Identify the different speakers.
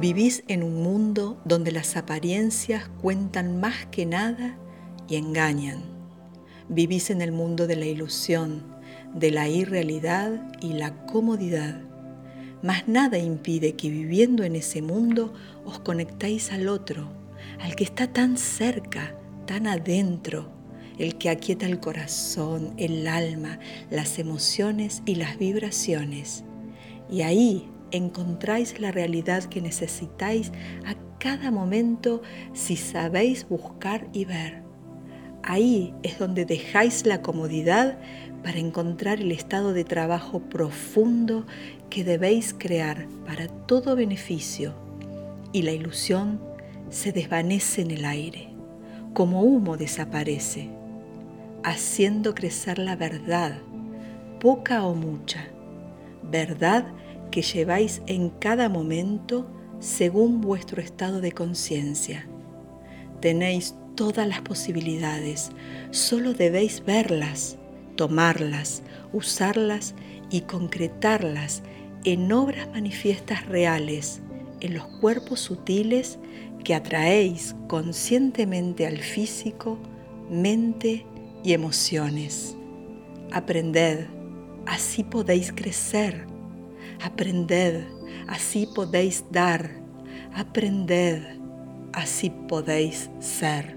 Speaker 1: Vivís en un mundo donde las apariencias cuentan más que nada y engañan. Vivís en el mundo de la ilusión, de la irrealidad y la comodidad. Mas nada impide que viviendo en ese mundo os conectéis al otro, al que está tan cerca, tan adentro, el que aquieta el corazón, el alma, las emociones y las vibraciones. Y ahí encontráis la realidad que necesitáis a cada momento si sabéis buscar y ver. Ahí es donde dejáis la comodidad para encontrar el estado de trabajo profundo que debéis crear para todo beneficio y la ilusión se desvanece en el aire, como humo desaparece, haciendo crecer la verdad, poca o mucha, verdad que lleváis en cada momento según vuestro estado de conciencia. Tenéis todas las posibilidades, solo debéis verlas, tomarlas, usarlas y concretarlas en obras manifiestas reales, en los cuerpos sutiles que atraéis conscientemente al físico, mente y emociones. Aprended, así podéis crecer Aprended, así podéis dar. Aprended, así podéis ser.